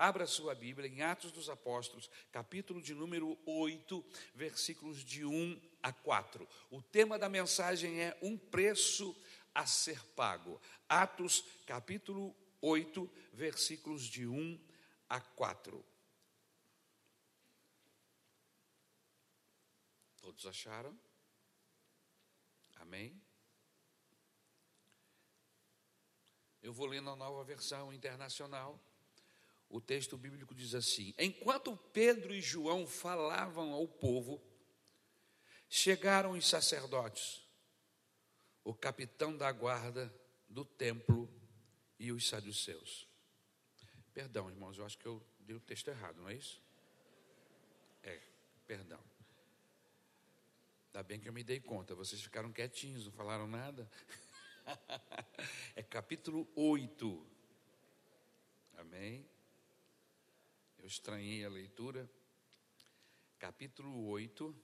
Abra sua Bíblia em Atos dos Apóstolos, capítulo de número 8, versículos de 1 a 4. O tema da mensagem é um preço a ser pago. Atos, capítulo 8, versículos de 1 a 4. Todos acharam? Amém? Eu vou ler na nova versão internacional. O texto bíblico diz assim: Enquanto Pedro e João falavam ao povo, chegaram os sacerdotes, o capitão da guarda do templo e os saduceus. Perdão, irmãos, eu acho que eu dei o texto errado, não é isso? É, perdão. Ainda bem que eu me dei conta, vocês ficaram quietinhos, não falaram nada. é capítulo 8. Amém? Eu estranhei a leitura. Capítulo 8,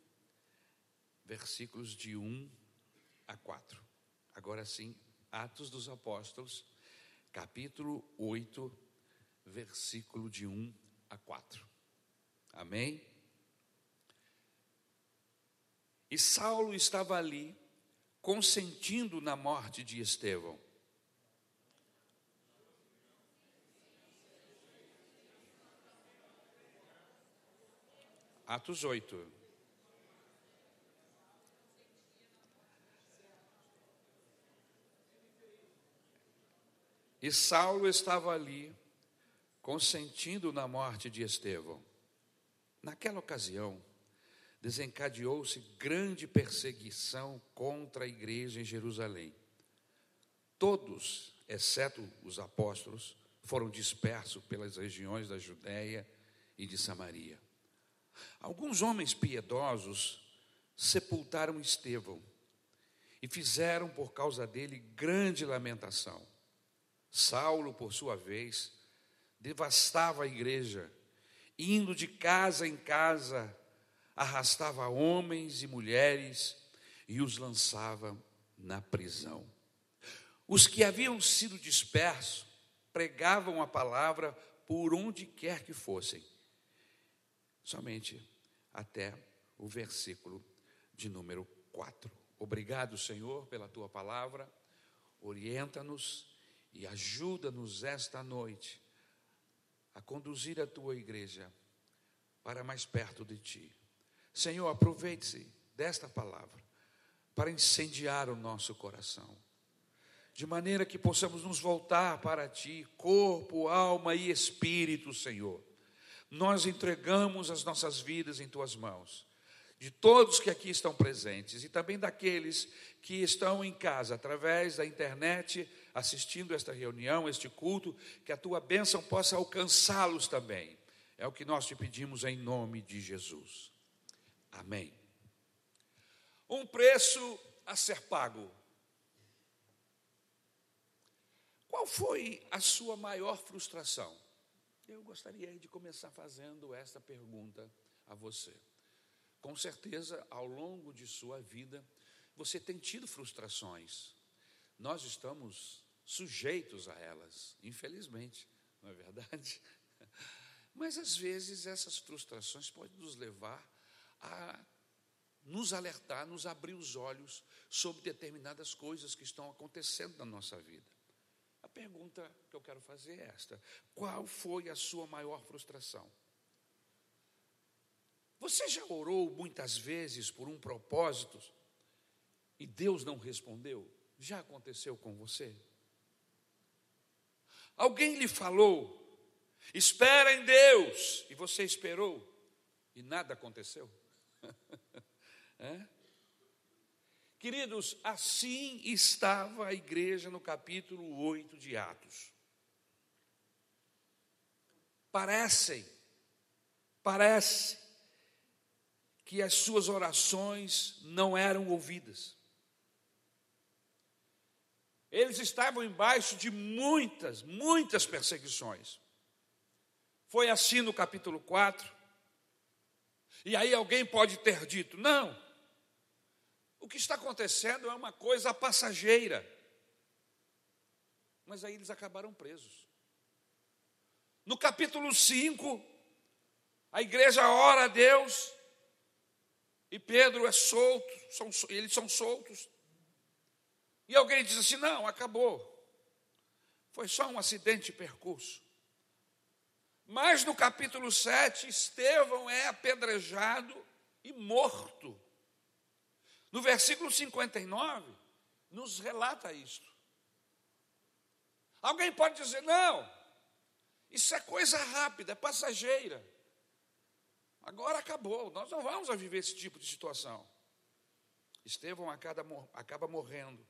versículos de 1 a 4. Agora sim, Atos dos Apóstolos, capítulo 8, versículo de 1 a 4. Amém? E Saulo estava ali, consentindo na morte de Estevão. Atos 8. E Saulo estava ali, consentindo na morte de Estevão. Naquela ocasião, desencadeou-se grande perseguição contra a igreja em Jerusalém. Todos, exceto os apóstolos, foram dispersos pelas regiões da Judéia e de Samaria. Alguns homens piedosos sepultaram Estevão e fizeram por causa dele grande lamentação. Saulo, por sua vez, devastava a igreja, indo de casa em casa, arrastava homens e mulheres e os lançava na prisão. Os que haviam sido dispersos pregavam a palavra por onde quer que fossem somente até o versículo de número 4. Obrigado, Senhor, pela tua palavra. Orienta-nos e ajuda-nos esta noite a conduzir a tua igreja para mais perto de ti. Senhor, aproveite-se desta palavra para incendiar o nosso coração, de maneira que possamos nos voltar para ti, corpo, alma e espírito, Senhor nós entregamos as nossas vidas em tuas mãos. De todos que aqui estão presentes e também daqueles que estão em casa, através da internet, assistindo esta reunião, este culto, que a tua bênção possa alcançá-los também. É o que nós te pedimos em nome de Jesus. Amém. Um preço a ser pago. Qual foi a sua maior frustração? Eu gostaria de começar fazendo esta pergunta a você. Com certeza, ao longo de sua vida, você tem tido frustrações. Nós estamos sujeitos a elas, infelizmente, não é verdade? Mas às vezes essas frustrações podem nos levar a nos alertar, nos abrir os olhos sobre determinadas coisas que estão acontecendo na nossa vida. Pergunta que eu quero fazer é esta: qual foi a sua maior frustração? Você já orou muitas vezes por um propósito e Deus não respondeu? Já aconteceu com você? Alguém lhe falou, espera em Deus, e você esperou e nada aconteceu? é? Queridos, assim estava a igreja no capítulo 8 de Atos. Parecem, parece que as suas orações não eram ouvidas. Eles estavam embaixo de muitas, muitas perseguições. Foi assim no capítulo 4. E aí alguém pode ter dito: não, o que está acontecendo é uma coisa passageira. Mas aí eles acabaram presos. No capítulo 5, a igreja ora a Deus e Pedro é solto, são, eles são soltos. E alguém diz assim: não, acabou. Foi só um acidente de percurso. Mas no capítulo 7, Estevão é apedrejado e morto. No versículo 59, nos relata isto. Alguém pode dizer: não, isso é coisa rápida, é passageira. Agora acabou, nós não vamos viver esse tipo de situação. Estevão acaba morrendo.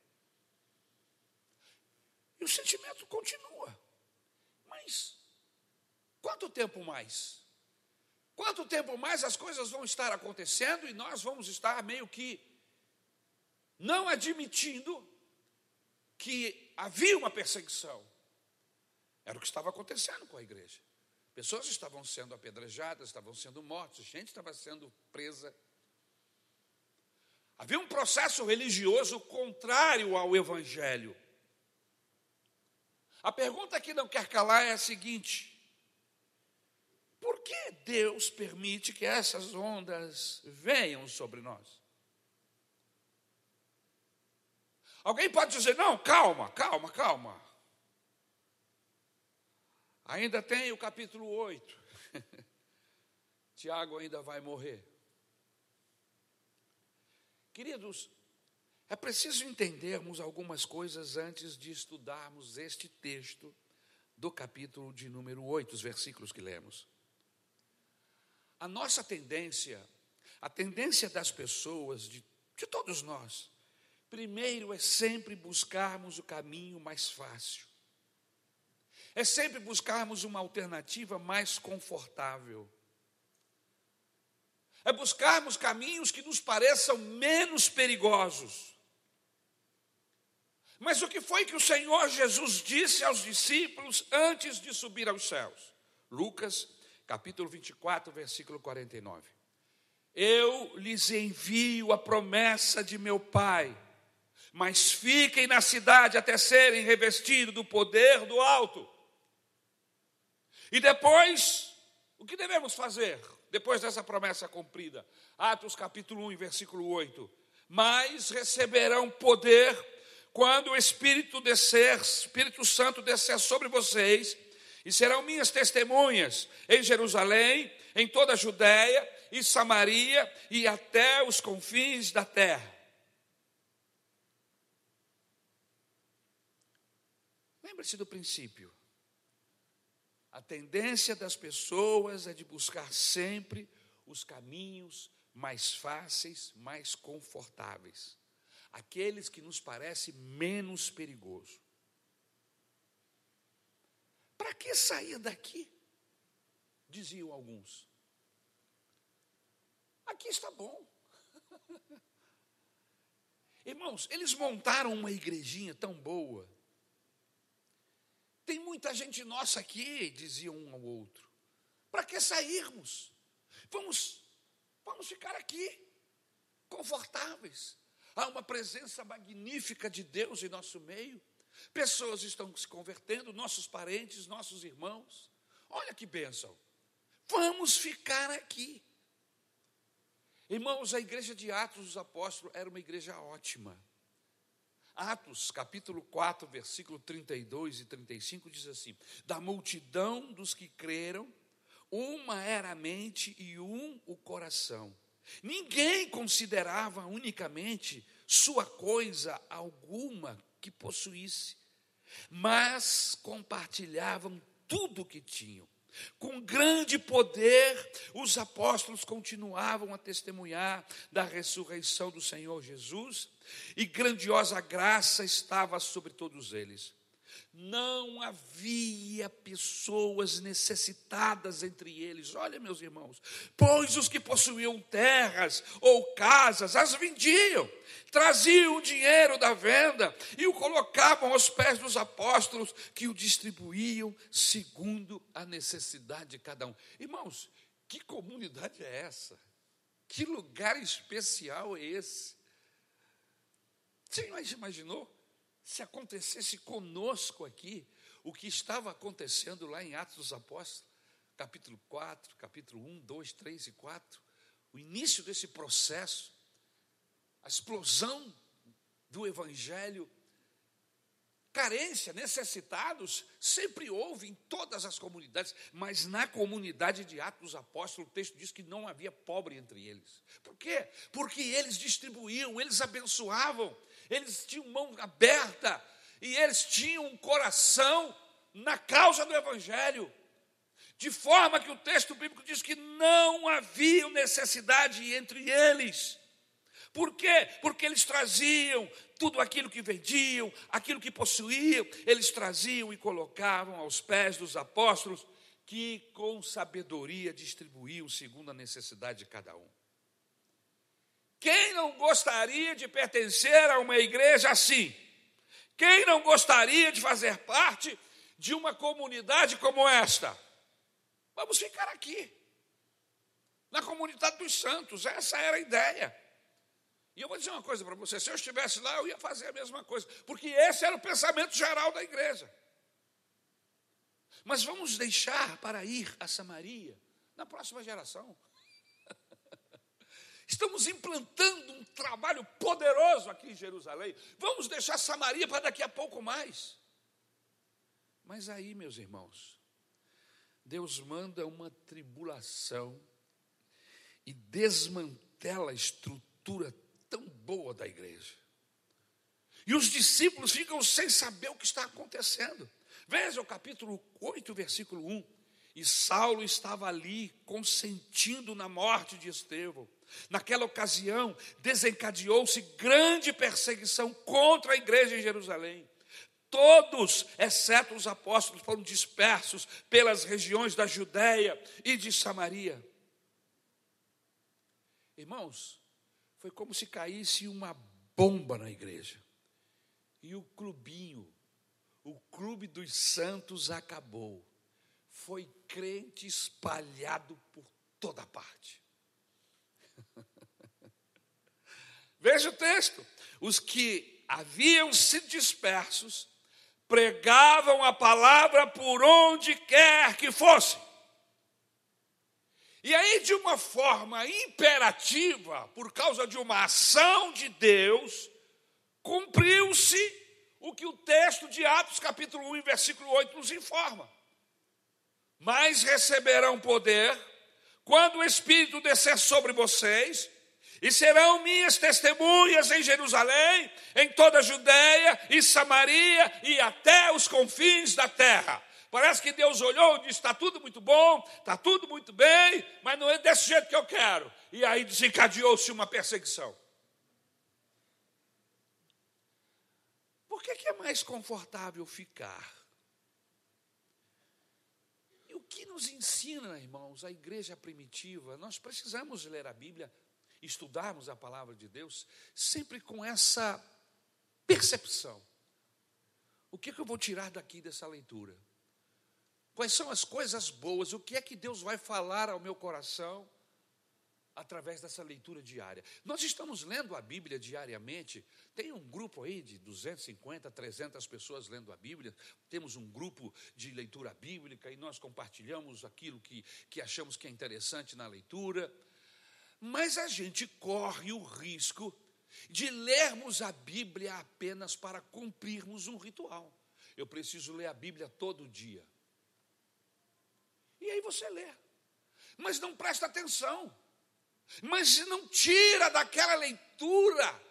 E o sentimento continua. Mas quanto tempo mais? Quanto tempo mais as coisas vão estar acontecendo e nós vamos estar meio que não admitindo que havia uma perseguição? Era o que estava acontecendo com a igreja. Pessoas estavam sendo apedrejadas, estavam sendo mortas, gente estava sendo presa. Havia um processo religioso contrário ao evangelho. A pergunta que não quer calar é a seguinte: por que Deus permite que essas ondas venham sobre nós? Alguém pode dizer: não, calma, calma, calma. Ainda tem o capítulo 8. Tiago ainda vai morrer. Queridos, é preciso entendermos algumas coisas antes de estudarmos este texto do capítulo de número 8, os versículos que lemos. A nossa tendência, a tendência das pessoas, de, de todos nós, primeiro é sempre buscarmos o caminho mais fácil é sempre buscarmos uma alternativa mais confortável. É buscarmos caminhos que nos pareçam menos perigosos. Mas o que foi que o Senhor Jesus disse aos discípulos antes de subir aos céus? Lucas, capítulo 24, versículo 49. Eu lhes envio a promessa de meu Pai, mas fiquem na cidade até serem revestidos do poder do alto. E depois, o que devemos fazer depois dessa promessa cumprida? Atos capítulo 1, versículo 8. Mas receberão poder quando o Espírito descer, Espírito Santo descer sobre vocês, e serão minhas testemunhas em Jerusalém, em toda a Judéia e Samaria e até os confins da terra. Lembre-se do princípio. A tendência das pessoas é de buscar sempre os caminhos mais fáceis, mais confortáveis, aqueles que nos parecem menos perigoso. Para que sair daqui? Diziam alguns. Aqui está bom. Irmãos, eles montaram uma igrejinha tão boa tem muita gente nossa aqui, dizia um ao outro. Para que sairmos? Vamos, vamos ficar aqui, confortáveis. Há uma presença magnífica de Deus em nosso meio. Pessoas estão se convertendo, nossos parentes, nossos irmãos. Olha que bênção. Vamos ficar aqui. Irmãos, a igreja de Atos dos Apóstolos era uma igreja ótima. Atos, capítulo 4, versículo 32 e 35 diz assim: Da multidão dos que creram, uma era a mente e um o coração. Ninguém considerava unicamente sua coisa alguma que possuísse, mas compartilhavam tudo o que tinham. Com grande poder, os apóstolos continuavam a testemunhar da ressurreição do Senhor Jesus, e grandiosa graça estava sobre todos eles. Não havia pessoas necessitadas entre eles. Olha, meus irmãos, pois os que possuíam terras ou casas as vendiam, traziam o dinheiro da venda e o colocavam aos pés dos apóstolos, que o distribuíam segundo a necessidade de cada um. Irmãos, que comunidade é essa? Que lugar especial é esse? Você imaginou? Se acontecesse conosco aqui, o que estava acontecendo lá em Atos dos Apóstolos, capítulo 4, capítulo 1, 2, 3 e 4, o início desse processo, a explosão do Evangelho, carência, necessitados, sempre houve em todas as comunidades, mas na comunidade de Atos dos Apóstolos, o texto diz que não havia pobre entre eles. Por quê? Porque eles distribuíam, eles abençoavam, eles tinham mão aberta e eles tinham um coração na causa do Evangelho. De forma que o texto bíblico diz que não havia necessidade entre eles. Por quê? Porque eles traziam tudo aquilo que vendiam, aquilo que possuíam, eles traziam e colocavam aos pés dos apóstolos, que com sabedoria distribuíam segundo a necessidade de cada um. Quem não gostaria de pertencer a uma igreja assim? Quem não gostaria de fazer parte de uma comunidade como esta? Vamos ficar aqui, na comunidade dos santos, essa era a ideia. E eu vou dizer uma coisa para você: se eu estivesse lá, eu ia fazer a mesma coisa, porque esse era o pensamento geral da igreja. Mas vamos deixar para ir a Samaria na próxima geração. Estamos implantando um trabalho poderoso aqui em Jerusalém. Vamos deixar Samaria para daqui a pouco mais. Mas aí, meus irmãos, Deus manda uma tribulação e desmantela a estrutura tão boa da igreja. E os discípulos ficam sem saber o que está acontecendo. Veja o capítulo 8, versículo 1. E Saulo estava ali consentindo na morte de Estevão. Naquela ocasião, desencadeou-se grande perseguição contra a igreja em Jerusalém. Todos, exceto os apóstolos, foram dispersos pelas regiões da Judéia e de Samaria. Irmãos, foi como se caísse uma bomba na igreja. E o clubinho, o clube dos santos acabou. Foi crente espalhado por toda parte. Veja o texto. Os que haviam sido dispersos pregavam a palavra por onde quer que fosse. E aí, de uma forma imperativa, por causa de uma ação de Deus, cumpriu-se o que o texto de Atos, capítulo 1, versículo 8, nos informa. Mas receberão poder quando o Espírito descer sobre vocês, e serão minhas testemunhas em Jerusalém, em toda a Judéia e Samaria e até os confins da terra. Parece que Deus olhou e disse: está tudo muito bom, está tudo muito bem, mas não é desse jeito que eu quero. E aí desencadeou-se uma perseguição. Por que, é mais confortável ficar? E o que nos ensina, irmãos, a igreja primitiva? Nós precisamos ler a Bíblia estudarmos a palavra de Deus sempre com essa percepção. O que, é que eu vou tirar daqui dessa leitura? Quais são as coisas boas? O que é que Deus vai falar ao meu coração através dessa leitura diária? Nós estamos lendo a Bíblia diariamente. Tem um grupo aí de 250, 300 pessoas lendo a Bíblia. Temos um grupo de leitura bíblica e nós compartilhamos aquilo que, que achamos que é interessante na leitura. Mas a gente corre o risco de lermos a Bíblia apenas para cumprirmos um ritual. Eu preciso ler a Bíblia todo dia. E aí você lê, mas não presta atenção, mas não tira daquela leitura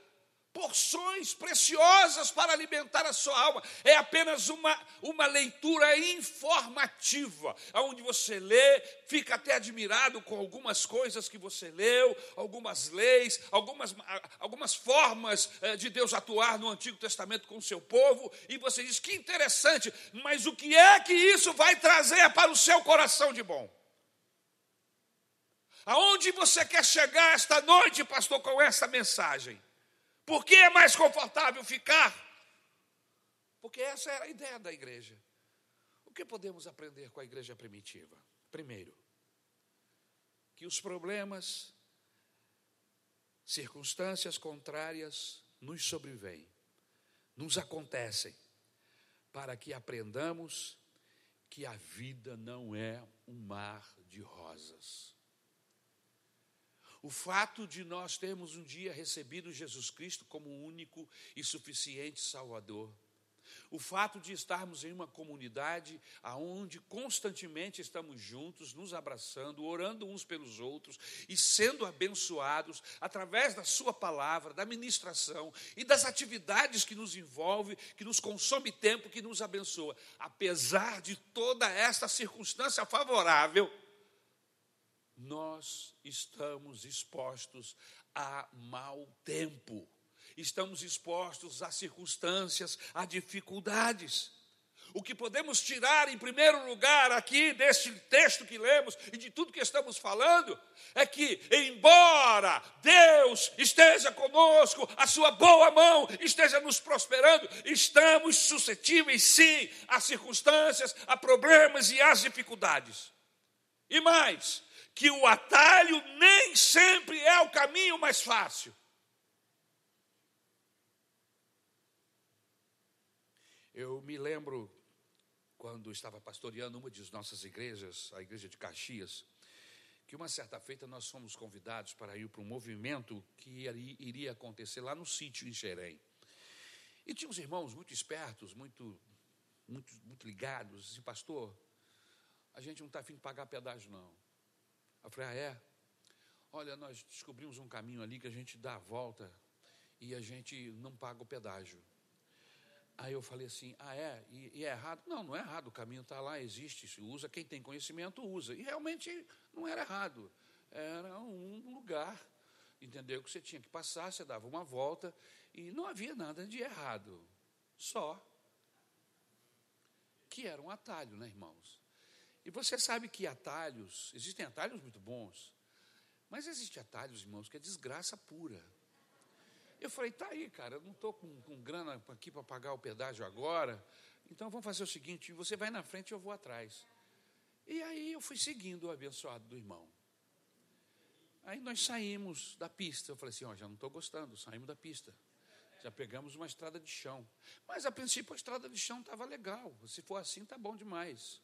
porções preciosas para alimentar a sua alma. É apenas uma, uma leitura informativa, onde você lê, fica até admirado com algumas coisas que você leu, algumas leis, algumas, algumas formas eh, de Deus atuar no Antigo Testamento com o seu povo, e você diz que interessante, mas o que é que isso vai trazer para o seu coração de bom? Aonde você quer chegar esta noite, pastor, com essa mensagem? Por que é mais confortável ficar? Porque essa era a ideia da igreja. O que podemos aprender com a igreja primitiva? Primeiro, que os problemas, circunstâncias contrárias nos sobrevêm, nos acontecem, para que aprendamos que a vida não é um mar de rosas. O fato de nós termos um dia recebido Jesus Cristo como único e suficiente Salvador o fato de estarmos em uma comunidade aonde constantemente estamos juntos, nos abraçando, orando uns pelos outros e sendo abençoados através da sua palavra, da ministração e das atividades que nos envolve, que nos consome tempo, que nos abençoa. Apesar de toda esta circunstância favorável, nós estamos expostos a mau tempo estamos expostos a circunstâncias, a dificuldades. O que podemos tirar, em primeiro lugar, aqui deste texto que lemos e de tudo que estamos falando, é que, embora Deus esteja conosco, a sua boa mão esteja nos prosperando, estamos suscetíveis, sim, a circunstâncias, a problemas e às dificuldades. E mais, que o atalho nem sempre é o caminho mais fácil. Eu me lembro quando estava pastoreando uma de nossas igrejas, a igreja de Caxias, que uma certa feita nós fomos convidados para ir para um movimento que iria acontecer lá no sítio em Xerém. E tinha uns irmãos muito espertos, muito, muito, muito ligados, assim, pastor, a gente não está afim de pagar pedágio, não. Eu falei, ah, é? Olha, nós descobrimos um caminho ali que a gente dá a volta e a gente não paga o pedágio. Aí eu falei assim: ah, é? E, e é errado? Não, não é errado. O caminho está lá, existe, se usa. Quem tem conhecimento usa. E realmente não era errado. Era um lugar, entendeu? Que você tinha que passar, você dava uma volta e não havia nada de errado. Só que era um atalho, né, irmãos? E você sabe que atalhos, existem atalhos muito bons, mas existem atalhos, irmãos, que é desgraça pura. Eu falei, tá aí, cara, eu não estou com, com grana aqui para pagar o pedágio agora, então vamos fazer o seguinte: você vai na frente e eu vou atrás. E aí eu fui seguindo o abençoado do irmão. Aí nós saímos da pista. Eu falei assim: ó, já não estou gostando, saímos da pista. Já pegamos uma estrada de chão. Mas a princípio a estrada de chão estava legal. Se for assim, está bom demais.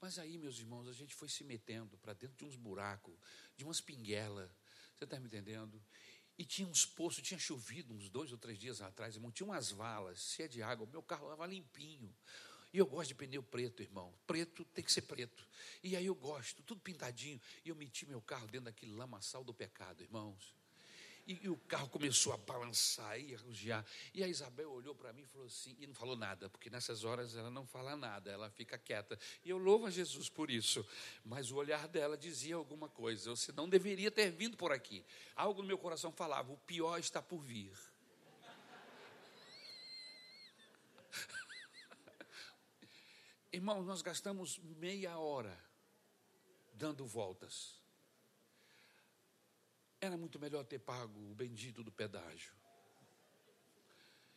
Mas aí, meus irmãos, a gente foi se metendo para dentro de uns buracos, de umas pinguelas. Você está me entendendo? E tinha uns poços, tinha chovido uns dois ou três dias atrás, irmão. Tinha umas valas cheias de água. Meu carro estava limpinho. E eu gosto de pneu preto, irmão. Preto tem que ser preto. E aí eu gosto, tudo pintadinho. E eu meti meu carro dentro daquele lamaçal do pecado, irmãos. E, e, o carro começou a balançar e a rugiar. E a Isabel olhou para mim e falou assim, e não falou nada, porque nessas horas ela não fala nada, ela fica quieta. E eu louvo a Jesus por isso. Mas o olhar dela dizia alguma coisa. Você não deveria ter vindo por aqui. Algo no meu coração falava: o pior está por vir. Irmãos, nós gastamos meia hora dando voltas era muito melhor ter pago o bendito do pedágio.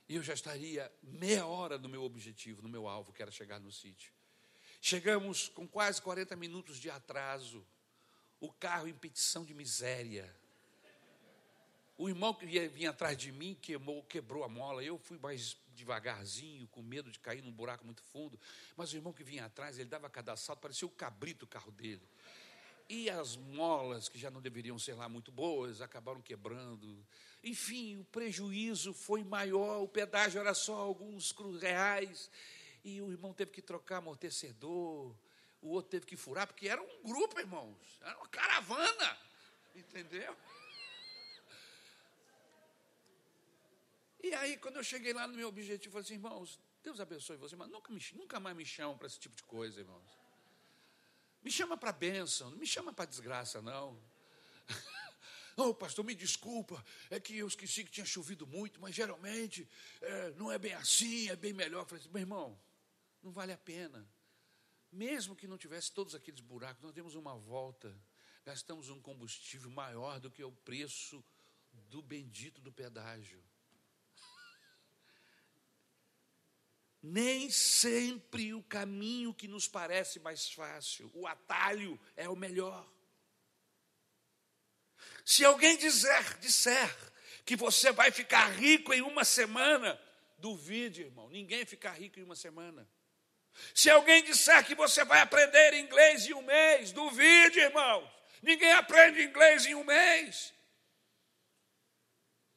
E eu já estaria meia hora no meu objetivo, no meu alvo, que era chegar no sítio. Chegamos com quase 40 minutos de atraso, o carro em petição de miséria. O irmão que vinha atrás de mim queimou, quebrou a mola. Eu fui mais devagarzinho, com medo de cair num buraco muito fundo. Mas o irmão que vinha atrás, ele dava cada salto, parecia o cabrito o carro dele. E as molas, que já não deveriam ser lá muito boas, acabaram quebrando. Enfim, o prejuízo foi maior, o pedágio era só alguns reais. E o irmão teve que trocar amortecedor, o outro teve que furar, porque era um grupo, irmãos, era uma caravana, entendeu? E aí, quando eu cheguei lá no meu objetivo, eu falei assim, irmãos, Deus abençoe você, mas nunca, me, nunca mais me chamam para esse tipo de coisa, irmãos. Me chama para bênção, não me chama para desgraça, não. Não, oh, pastor, me desculpa, é que eu esqueci que tinha chovido muito, mas geralmente é, não é bem assim, é bem melhor. Eu falei assim, meu irmão, não vale a pena. Mesmo que não tivesse todos aqueles buracos, nós demos uma volta, gastamos um combustível maior do que o preço do bendito do pedágio. Nem sempre o caminho que nos parece mais fácil, o atalho é o melhor. Se alguém dizer, disser que você vai ficar rico em uma semana, duvide, irmão, ninguém fica rico em uma semana. Se alguém disser que você vai aprender inglês em um mês, duvide, irmão. Ninguém aprende inglês em um mês.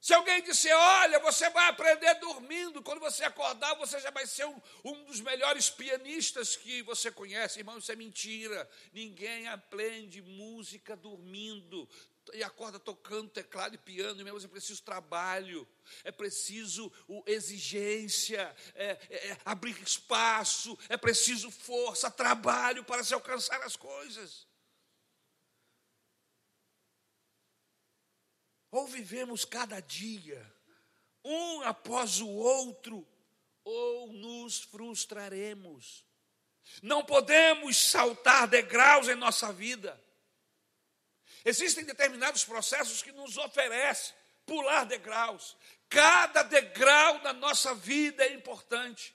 Se alguém disser, olha, você vai aprender dormindo, quando você acordar, você já vai ser um, um, dos melhores pianistas que você conhece, irmão, isso é mentira. Ninguém aprende música dormindo e acorda tocando teclado e piano, mesmo é preciso trabalho, é preciso exigência, é, é, é abrir espaço, é preciso força, trabalho para se alcançar as coisas. Ou vivemos cada dia, um após o outro, ou nos frustraremos. Não podemos saltar degraus em nossa vida. Existem determinados processos que nos oferecem pular degraus. Cada degrau na nossa vida é importante.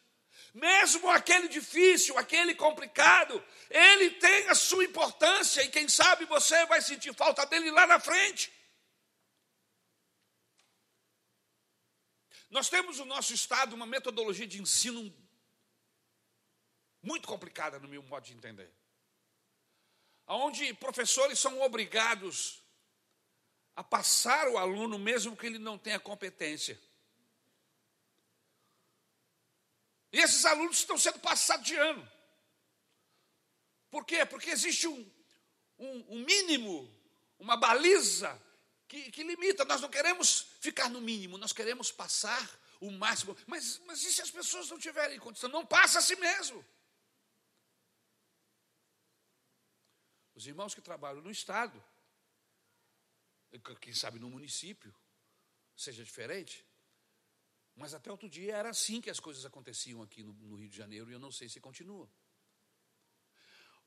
Mesmo aquele difícil, aquele complicado, ele tem a sua importância e quem sabe você vai sentir falta dele lá na frente. Nós temos no nosso estado uma metodologia de ensino muito complicada, no meu modo de entender onde professores são obrigados a passar o aluno, mesmo que ele não tenha competência. E esses alunos estão sendo passados de ano. Por quê? Porque existe um, um, um mínimo, uma baliza que, que, limita. Nós não queremos ficar no mínimo, nós queremos passar o máximo. Mas, mas e se as pessoas não tiverem condição? Não passa a si mesmo. Os irmãos que trabalham no Estado, quem sabe no município, seja diferente, mas até outro dia era assim que as coisas aconteciam aqui no, no Rio de Janeiro e eu não sei se continua.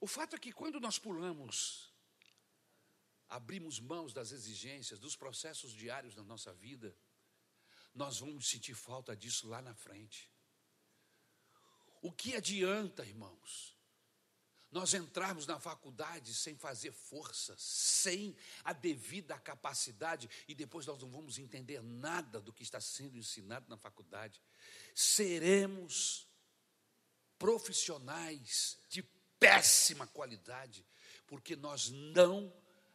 O fato é que quando nós pulamos, abrimos mãos das exigências, dos processos diários da nossa vida, nós vamos sentir falta disso lá na frente. O que adianta, irmãos, nós entrarmos na faculdade sem fazer força, sem a devida capacidade, e depois nós não vamos entender nada do que está sendo ensinado na faculdade, seremos profissionais de péssima qualidade, porque nós não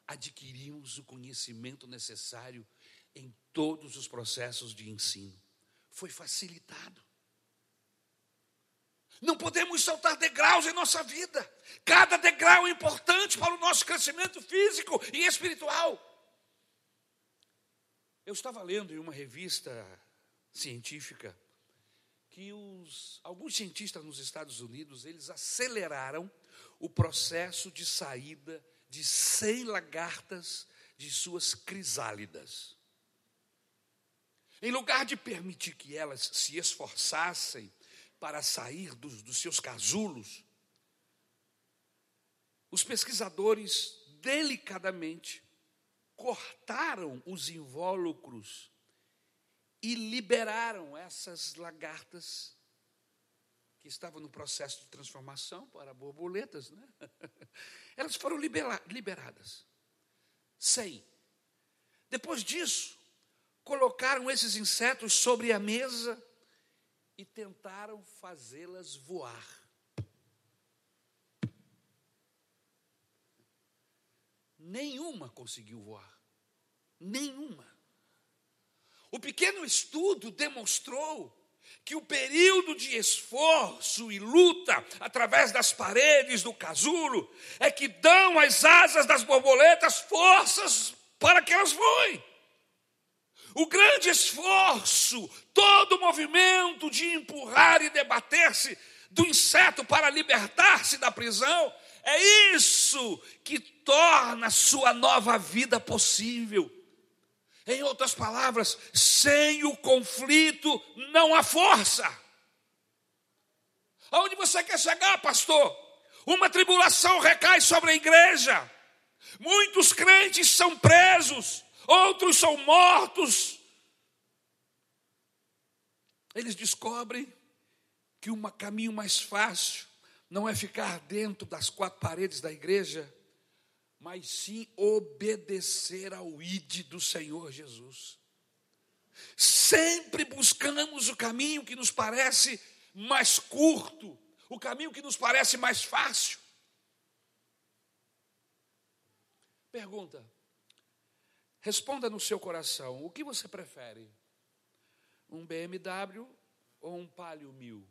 adquirimos o conhecimento necessário em todos os processos de ensino. Foi facilitado. Não podemos saltar degraus em nossa vida. Cada degrau é importante para o nosso crescimento físico e espiritual. Eu estava lendo em uma revista científica que os, alguns cientistas nos Estados Unidos eles aceleraram o processo de saída de 100 lagartas de suas crisálidas. Em lugar de permitir que elas se esforçassem para sair dos, dos seus casulos, os pesquisadores delicadamente cortaram os invólucros e liberaram essas lagartas que estavam no processo de transformação para borboletas, né? Elas foram liberadas. Sem. Depois disso, colocaram esses insetos sobre a mesa e tentaram fazê-las voar. Nenhuma conseguiu voar. Nenhuma. O pequeno estudo demonstrou que o período de esforço e luta através das paredes do casulo é que dão às asas das borboletas forças para que elas voem. O grande esforço, todo o movimento de empurrar e debater-se do inseto para libertar-se da prisão, é isso que torna sua nova vida possível. Em outras palavras, sem o conflito não há força. Aonde você quer chegar, pastor? Uma tribulação recai sobre a igreja. Muitos crentes são presos, outros são mortos. Eles descobrem que um caminho mais fácil não é ficar dentro das quatro paredes da igreja, mas sim obedecer ao ID do Senhor Jesus. Sempre buscamos o caminho que nos parece mais curto, o caminho que nos parece mais fácil. Pergunta: responda no seu coração: o que você prefere? Um BMW ou um Palio 1000?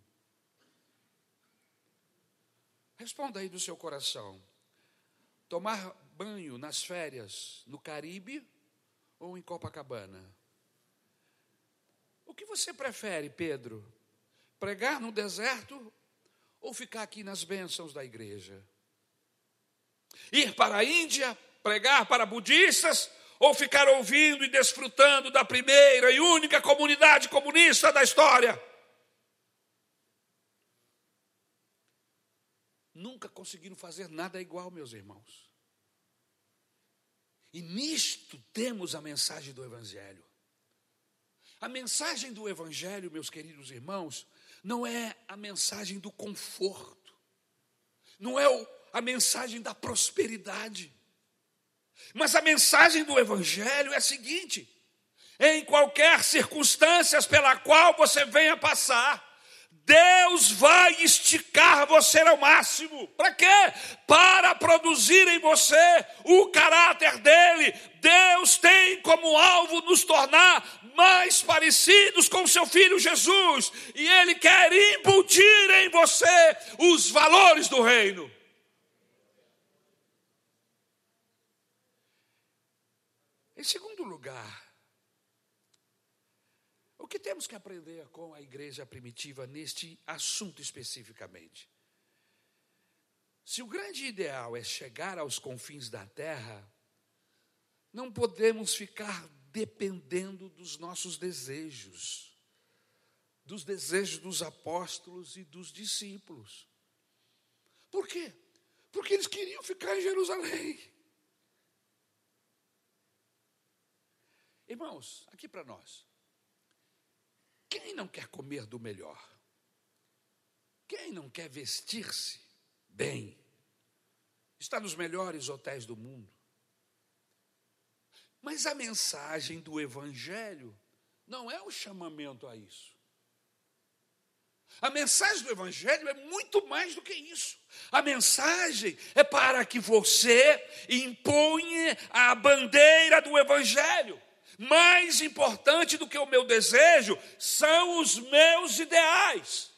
Responda aí do seu coração. Tomar banho nas férias no Caribe ou em Copacabana? O que você prefere, Pedro? Pregar no deserto ou ficar aqui nas bênçãos da igreja? Ir para a Índia, pregar para budistas ou ficar ouvindo e desfrutando da primeira e única comunidade comunista da história? Nunca conseguiram fazer nada igual, meus irmãos. E nisto temos a mensagem do Evangelho. A mensagem do Evangelho, meus queridos irmãos, não é a mensagem do conforto, não é a mensagem da prosperidade, mas a mensagem do Evangelho é a seguinte: em qualquer circunstância pela qual você venha passar, Deus vai esticar você ao máximo. Para quê? Para produzir em você o caráter dele. Deus tem como alvo nos tornar mais parecidos com seu filho Jesus, e ele quer imputir em você os valores do reino. Em segundo lugar, que temos que aprender com a igreja primitiva neste assunto especificamente? Se o grande ideal é chegar aos confins da terra, não podemos ficar dependendo dos nossos desejos, dos desejos dos apóstolos e dos discípulos. Por quê? Porque eles queriam ficar em Jerusalém. Irmãos, aqui para nós. Quem não quer comer do melhor? Quem não quer vestir-se bem? Está nos melhores hotéis do mundo. Mas a mensagem do Evangelho não é o chamamento a isso. A mensagem do Evangelho é muito mais do que isso. A mensagem é para que você imponha a bandeira do Evangelho mais importante do que o meu desejo são os meus ideais.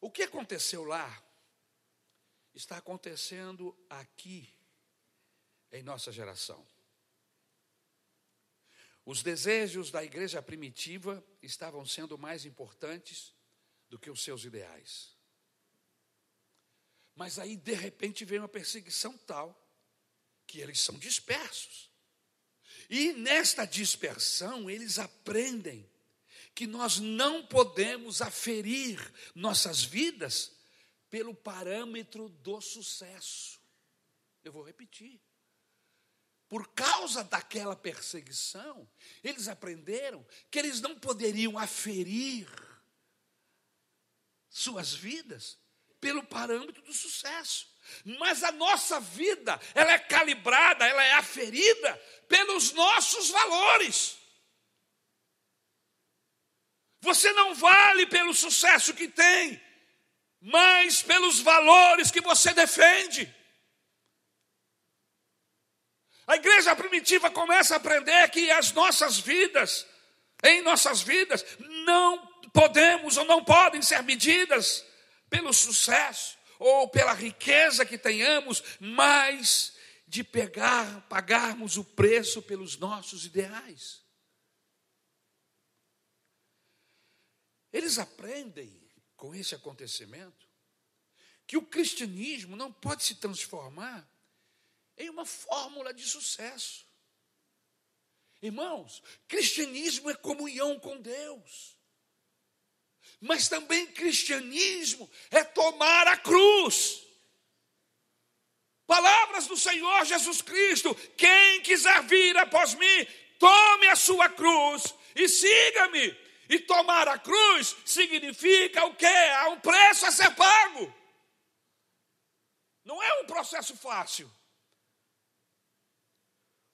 O que aconteceu lá está acontecendo aqui em nossa geração. Os desejos da igreja primitiva estavam sendo mais importantes do que os seus ideais. Mas aí, de repente, vem uma perseguição tal que eles são dispersos. E nesta dispersão, eles aprendem que nós não podemos aferir nossas vidas pelo parâmetro do sucesso. Eu vou repetir. Por causa daquela perseguição, eles aprenderam que eles não poderiam aferir suas vidas pelo parâmetro do sucesso. Mas a nossa vida, ela é calibrada, ela é aferida pelos nossos valores. Você não vale pelo sucesso que tem, mas pelos valores que você defende. A igreja primitiva começa a aprender que as nossas vidas, em nossas vidas, não podemos ou não podem ser medidas pelo sucesso, ou pela riqueza que tenhamos, mas de pegar, pagarmos o preço pelos nossos ideais. Eles aprendem com esse acontecimento que o cristianismo não pode se transformar em uma fórmula de sucesso. Irmãos, cristianismo é comunhão com Deus. Mas também cristianismo é tomar a cruz. Palavras do Senhor Jesus Cristo: quem quiser vir após mim, tome a sua cruz e siga-me. E tomar a cruz significa o quê? Há um preço a ser pago. Não é um processo fácil.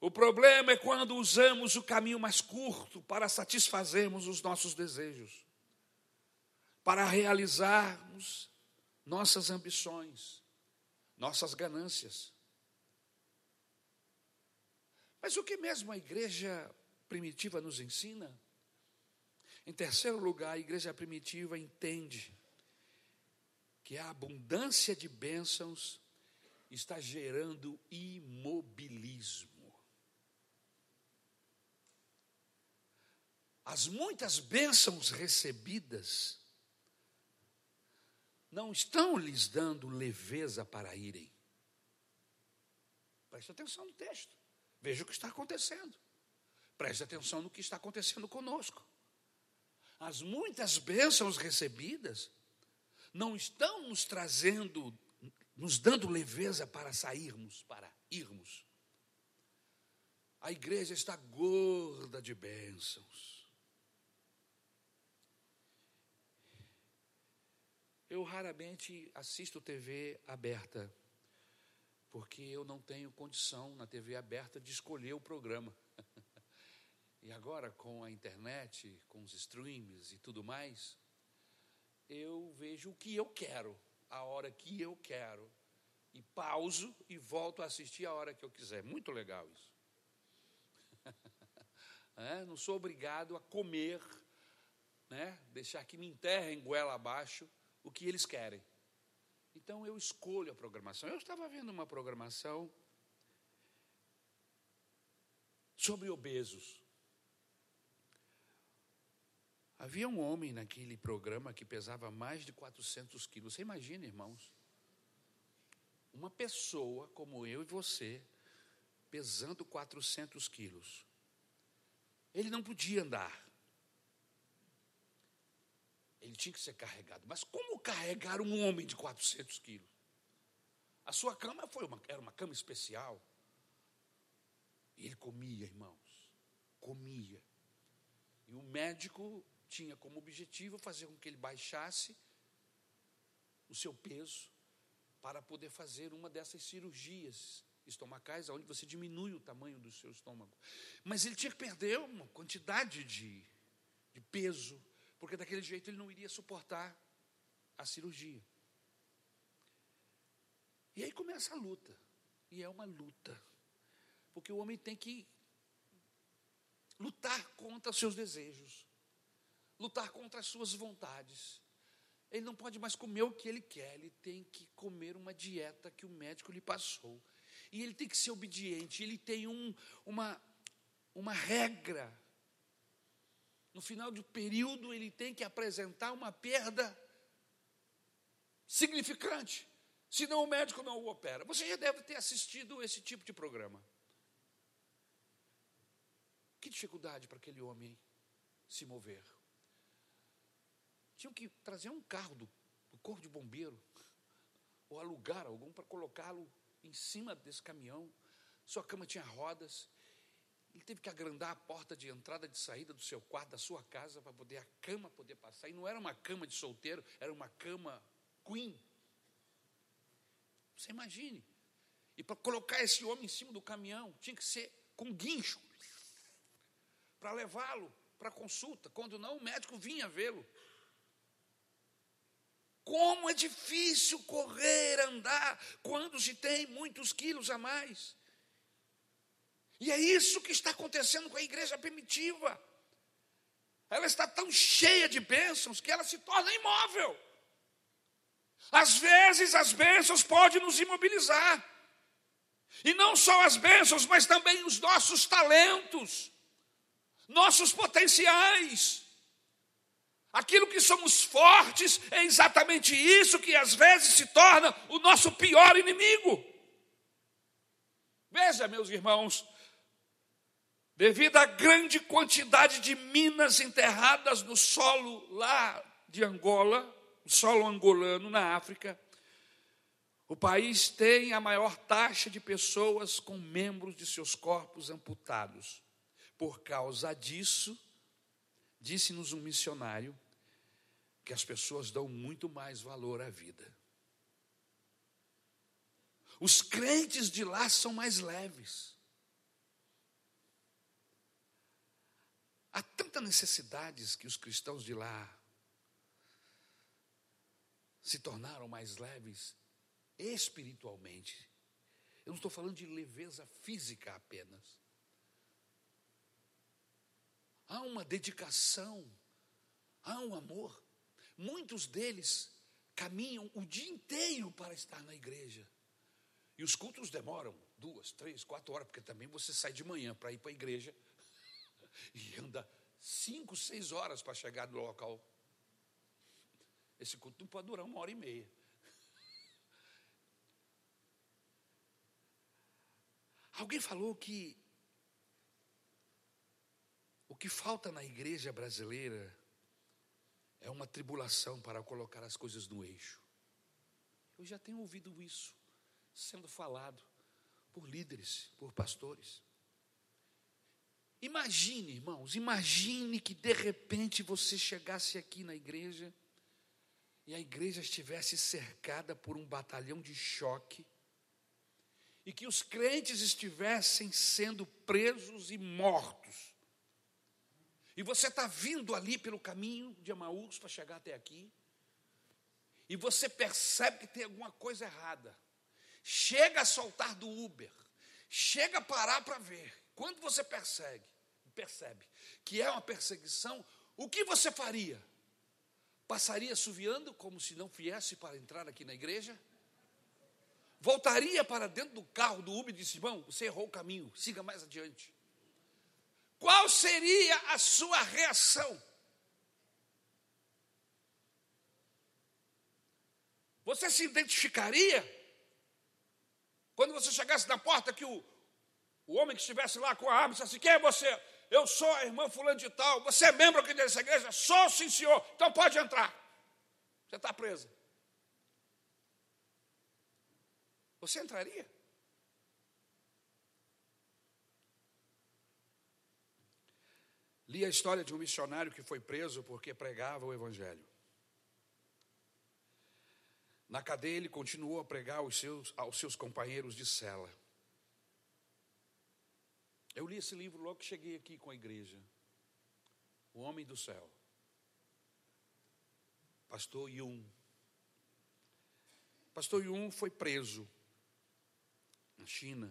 O problema é quando usamos o caminho mais curto para satisfazermos os nossos desejos, para realizarmos nossas ambições, nossas ganâncias. Mas o que mesmo a igreja primitiva nos ensina? Em terceiro lugar, a igreja primitiva entende que a abundância de bênçãos está gerando imobilismo. As muitas bênçãos recebidas não estão lhes dando leveza para irem. Preste atenção no texto. Veja o que está acontecendo. Preste atenção no que está acontecendo conosco. As muitas bênçãos recebidas não estão nos trazendo, nos dando leveza para sairmos, para irmos. A igreja está gorda de bênçãos. Eu raramente assisto TV aberta porque eu não tenho condição na TV aberta de escolher o programa. e agora, com a internet, com os streams e tudo mais, eu vejo o que eu quero, a hora que eu quero, e pauso e volto a assistir a hora que eu quiser. Muito legal isso. é, não sou obrigado a comer, né, deixar que me enterrem goela abaixo o que eles querem. Então eu escolho a programação. Eu estava vendo uma programação sobre obesos. Havia um homem naquele programa que pesava mais de 400 quilos. Você imagina, irmãos? Uma pessoa como eu e você, pesando 400 quilos. Ele não podia andar. Ele tinha que ser carregado. Mas como carregar um homem de 400 quilos? A sua cama foi uma, era uma cama especial. E ele comia, irmãos. Comia. E o médico tinha como objetivo fazer com que ele baixasse o seu peso para poder fazer uma dessas cirurgias estomacais, onde você diminui o tamanho do seu estômago. Mas ele tinha que perder uma quantidade de, de peso porque daquele jeito ele não iria suportar a cirurgia. E aí começa a luta, e é uma luta, porque o homem tem que lutar contra os seus desejos, lutar contra as suas vontades. Ele não pode mais comer o que ele quer, ele tem que comer uma dieta que o médico lhe passou. E ele tem que ser obediente, ele tem um, uma, uma regra no final do período, ele tem que apresentar uma perda significante, senão o médico não o opera. Você já deve ter assistido esse tipo de programa. Que dificuldade para aquele homem se mover. Tinham que trazer um carro do, do corpo de bombeiro, ou alugar algum para colocá-lo em cima desse caminhão. Sua cama tinha rodas, ele teve que agrandar a porta de entrada e de saída do seu quarto, da sua casa, para poder a cama poder passar. E não era uma cama de solteiro, era uma cama queen. Você imagine. E para colocar esse homem em cima do caminhão, tinha que ser com guincho para levá-lo para consulta. Quando não, o médico vinha vê-lo. Como é difícil correr, andar, quando se tem muitos quilos a mais. E é isso que está acontecendo com a igreja primitiva. Ela está tão cheia de bênçãos que ela se torna imóvel. Às vezes as bênçãos podem nos imobilizar. E não só as bênçãos, mas também os nossos talentos, nossos potenciais. Aquilo que somos fortes é exatamente isso que às vezes se torna o nosso pior inimigo. Veja, meus irmãos, devido à grande quantidade de minas enterradas no solo lá de Angola, no solo angolano, na África, o país tem a maior taxa de pessoas com membros de seus corpos amputados. Por causa disso, disse-nos um missionário que as pessoas dão muito mais valor à vida. Os crentes de lá são mais leves. Tantas necessidades que os cristãos de lá se tornaram mais leves espiritualmente. Eu não estou falando de leveza física apenas. Há uma dedicação, há um amor. Muitos deles caminham o dia inteiro para estar na igreja. E os cultos demoram duas, três, quatro horas, porque também você sai de manhã para ir para a igreja e anda cinco, seis horas para chegar no local. Esse culto não pode durar uma hora e meia. Alguém falou que o que falta na igreja brasileira é uma tribulação para colocar as coisas no eixo. Eu já tenho ouvido isso sendo falado por líderes, por pastores. Imagine, irmãos, imagine que de repente você chegasse aqui na igreja e a igreja estivesse cercada por um batalhão de choque e que os crentes estivessem sendo presos e mortos. E você está vindo ali pelo caminho de Amaús para chegar até aqui, e você percebe que tem alguma coisa errada. Chega a soltar do Uber, chega a parar para ver. Quando você persegue, percebe que é uma perseguição, o que você faria? Passaria suviando como se não viesse para entrar aqui na igreja? voltaria para dentro do carro do Uber e disse: Irmão, você errou o caminho, siga mais adiante. Qual seria a sua reação? Você se identificaria? Quando você chegasse na porta, que o, o homem que estivesse lá com a arma disse assim: Quem é você? Eu sou a irmã Fulano de Tal. Você é membro aqui dessa igreja? Sou, sim, senhor. Então pode entrar. Você está presa. Você entraria? Li a história de um missionário que foi preso porque pregava o Evangelho. Na cadeia, ele continuou a pregar aos seus, aos seus companheiros de cela. Eu li esse livro logo que cheguei aqui com a igreja. O Homem do Céu. Pastor Yun. Pastor Yun foi preso na China,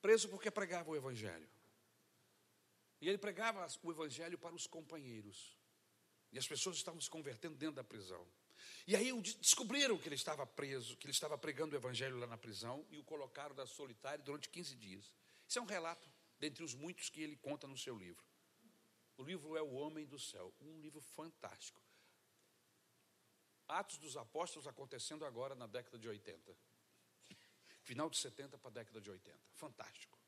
preso porque pregava o Evangelho. E ele pregava o Evangelho para os companheiros. E as pessoas estavam se convertendo dentro da prisão. E aí descobriram que ele estava preso, que ele estava pregando o Evangelho lá na prisão e o colocaram da solitária durante 15 dias. Isso é um relato dentre os muitos que ele conta no seu livro. O livro é O Homem do Céu, um livro fantástico. Atos dos Apóstolos acontecendo agora na década de 80. Final de 70 para a década de 80. Fantástico.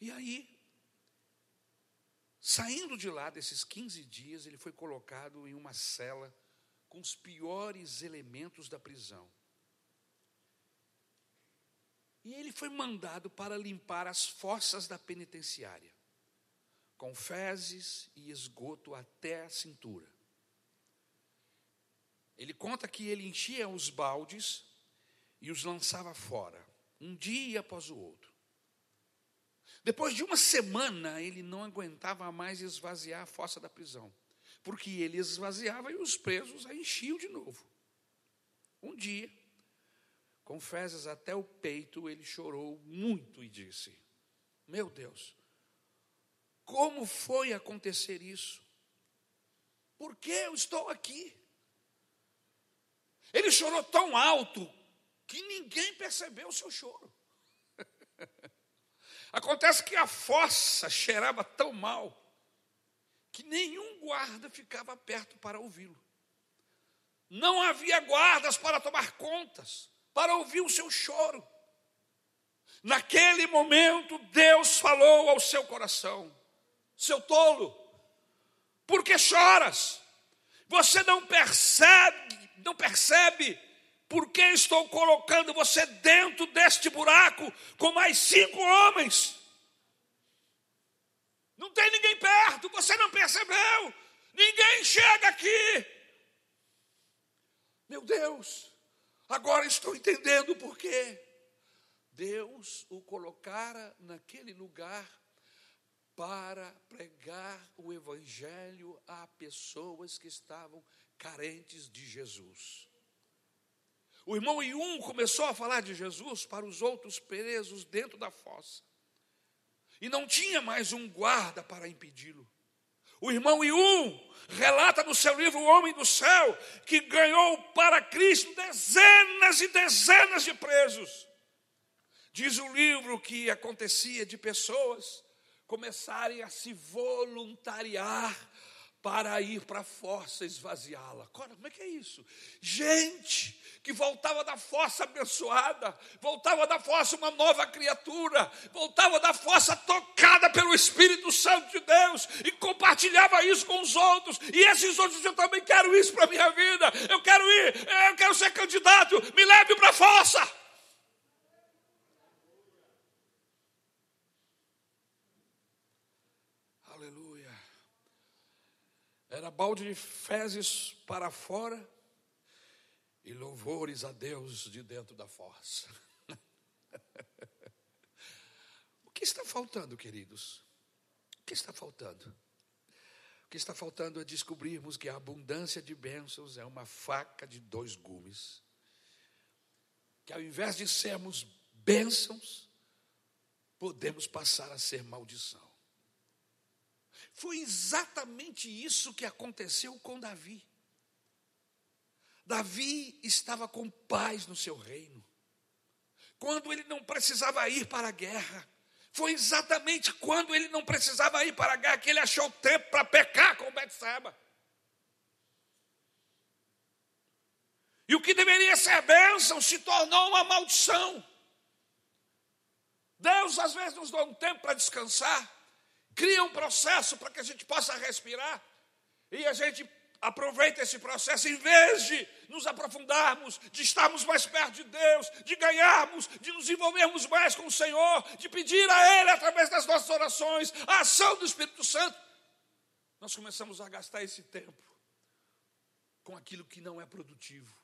E aí, saindo de lá desses 15 dias, ele foi colocado em uma cela com os piores elementos da prisão. E ele foi mandado para limpar as fossas da penitenciária, com fezes e esgoto até a cintura. Ele conta que ele enchia os baldes e os lançava fora, um dia após o outro. Depois de uma semana, ele não aguentava mais esvaziar a fossa da prisão, porque ele esvaziava e os presos a enchiam de novo. Um dia, com fezes até o peito, ele chorou muito e disse: Meu Deus, como foi acontecer isso? Por que eu estou aqui? Ele chorou tão alto que ninguém percebeu o seu choro. Acontece que a fossa cheirava tão mal que nenhum guarda ficava perto para ouvi-lo. Não havia guardas para tomar contas, para ouvir o seu choro. Naquele momento, Deus falou ao seu coração: Seu tolo, por que choras? Você não percebe, não percebe por que estou colocando você dentro deste buraco com mais cinco homens? Não tem ninguém perto, você não percebeu, ninguém chega aqui. Meu Deus, agora estou entendendo por quê. Deus o colocara naquele lugar para pregar o Evangelho a pessoas que estavam carentes de Jesus. O irmão Ium começou a falar de Jesus para os outros presos dentro da fossa. E não tinha mais um guarda para impedi-lo. O irmão Ium relata no seu livro O Homem do Céu que ganhou para Cristo dezenas e dezenas de presos. Diz o livro que acontecia de pessoas começarem a se voluntariar para ir para a força esvaziá-la. Como é que é isso? Gente que voltava da fossa abençoada, voltava da fossa uma nova criatura, voltava da fossa tocada pelo Espírito Santo de Deus e compartilhava isso com os outros. E esses outros, eu também quero isso para minha vida, eu quero ir, eu quero ser candidato, me leve para a fossa. Era balde de fezes para fora e louvores a Deus de dentro da força. o que está faltando, queridos? O que está faltando? O que está faltando é descobrirmos que a abundância de bênçãos é uma faca de dois gumes. Que ao invés de sermos bênçãos, podemos passar a ser maldição. Foi exatamente isso que aconteceu com Davi. Davi estava com paz no seu reino. Quando ele não precisava ir para a guerra, foi exatamente quando ele não precisava ir para a guerra que ele achou tempo para pecar com Betseba. E o que deveria ser bênção se tornou uma maldição. Deus às vezes nos dá um tempo para descansar, cria um processo para que a gente possa respirar, e a gente aproveita esse processo, em vez de nos aprofundarmos, de estarmos mais perto de Deus, de ganharmos, de nos envolvermos mais com o Senhor, de pedir a Ele, através das nossas orações, a ação do Espírito Santo, nós começamos a gastar esse tempo com aquilo que não é produtivo.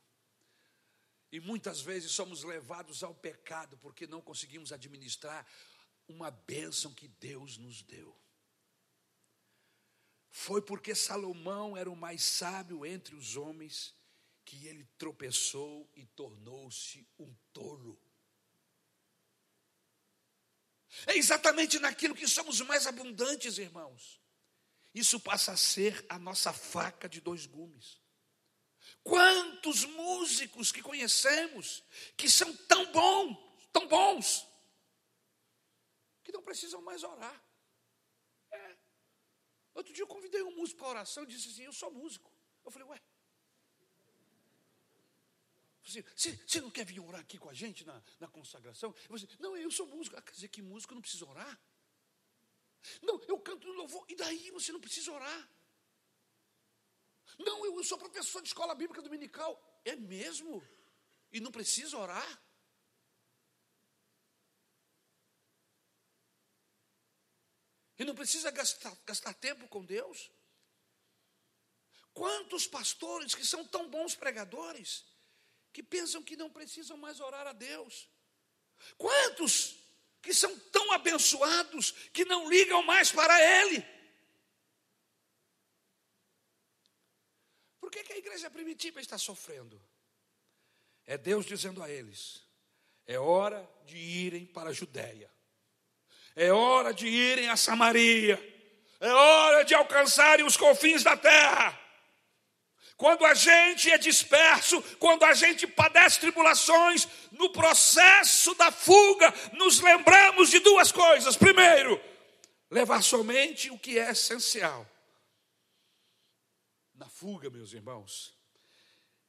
E muitas vezes somos levados ao pecado porque não conseguimos administrar uma bênção que Deus nos deu. Foi porque Salomão era o mais sábio entre os homens que ele tropeçou e tornou-se um tolo. É exatamente naquilo que somos mais abundantes, irmãos. Isso passa a ser a nossa faca de dois gumes. Quantos músicos que conhecemos que são tão bons, tão bons, que não precisam mais orar. Outro dia eu convidei um músico para oração e disse assim: Eu sou músico. Eu falei, ué. Você, você não quer vir orar aqui com a gente na, na consagração? Eu falei, não, eu sou músico. Ah, quer dizer que músico não precisa orar? Não, eu canto no louvor, e daí você não precisa orar? Não, eu sou professor de escola bíblica dominical. É mesmo? E não precisa orar? E não precisa gastar, gastar tempo com Deus. Quantos pastores que são tão bons pregadores, que pensam que não precisam mais orar a Deus? Quantos que são tão abençoados que não ligam mais para Ele? Por que, que a igreja primitiva está sofrendo? É Deus dizendo a eles: é hora de irem para a Judéia. É hora de irem a Samaria. É hora de alcançarem os confins da terra. Quando a gente é disperso, quando a gente padece tribulações, no processo da fuga, nos lembramos de duas coisas. Primeiro, levar somente o que é essencial. Na fuga, meus irmãos,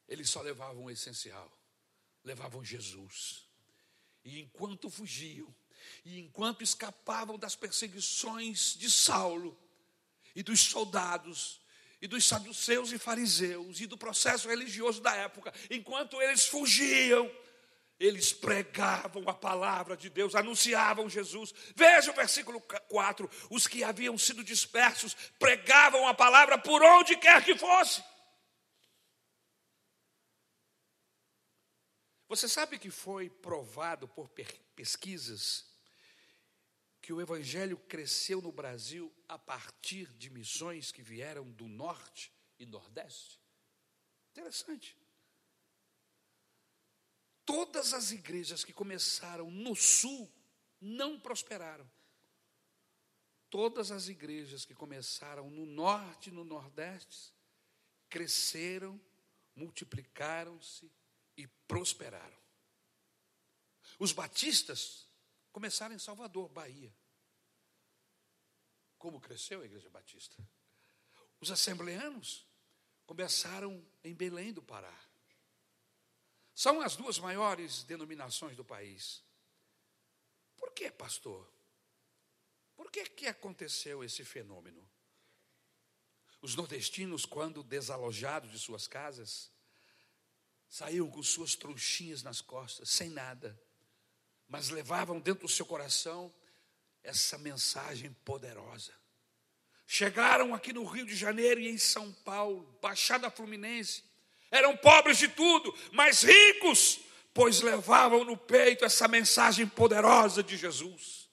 eles só levavam o essencial, levavam Jesus. E enquanto fugiam, e enquanto escapavam das perseguições de Saulo e dos soldados, e dos saduceus e fariseus, e do processo religioso da época, enquanto eles fugiam, eles pregavam a palavra de Deus, anunciavam Jesus. Veja o versículo 4: os que haviam sido dispersos pregavam a palavra por onde quer que fosse. Você sabe que foi provado por pesquisas que o evangelho cresceu no Brasil a partir de missões que vieram do norte e nordeste? Interessante. Todas as igrejas que começaram no sul não prosperaram. Todas as igrejas que começaram no norte e no nordeste cresceram, multiplicaram-se e prosperaram. Os batistas começaram em Salvador, Bahia. Como cresceu a Igreja Batista? Os assembleanos começaram em Belém do Pará. São as duas maiores denominações do país. Por que, pastor? Por que, que aconteceu esse fenômeno? Os nordestinos, quando desalojados de suas casas, saíam com suas trouxinhas nas costas, sem nada, mas levavam dentro do seu coração essa mensagem poderosa. Chegaram aqui no Rio de Janeiro e em São Paulo, Baixada Fluminense, eram pobres de tudo, mas ricos, pois levavam no peito essa mensagem poderosa de Jesus.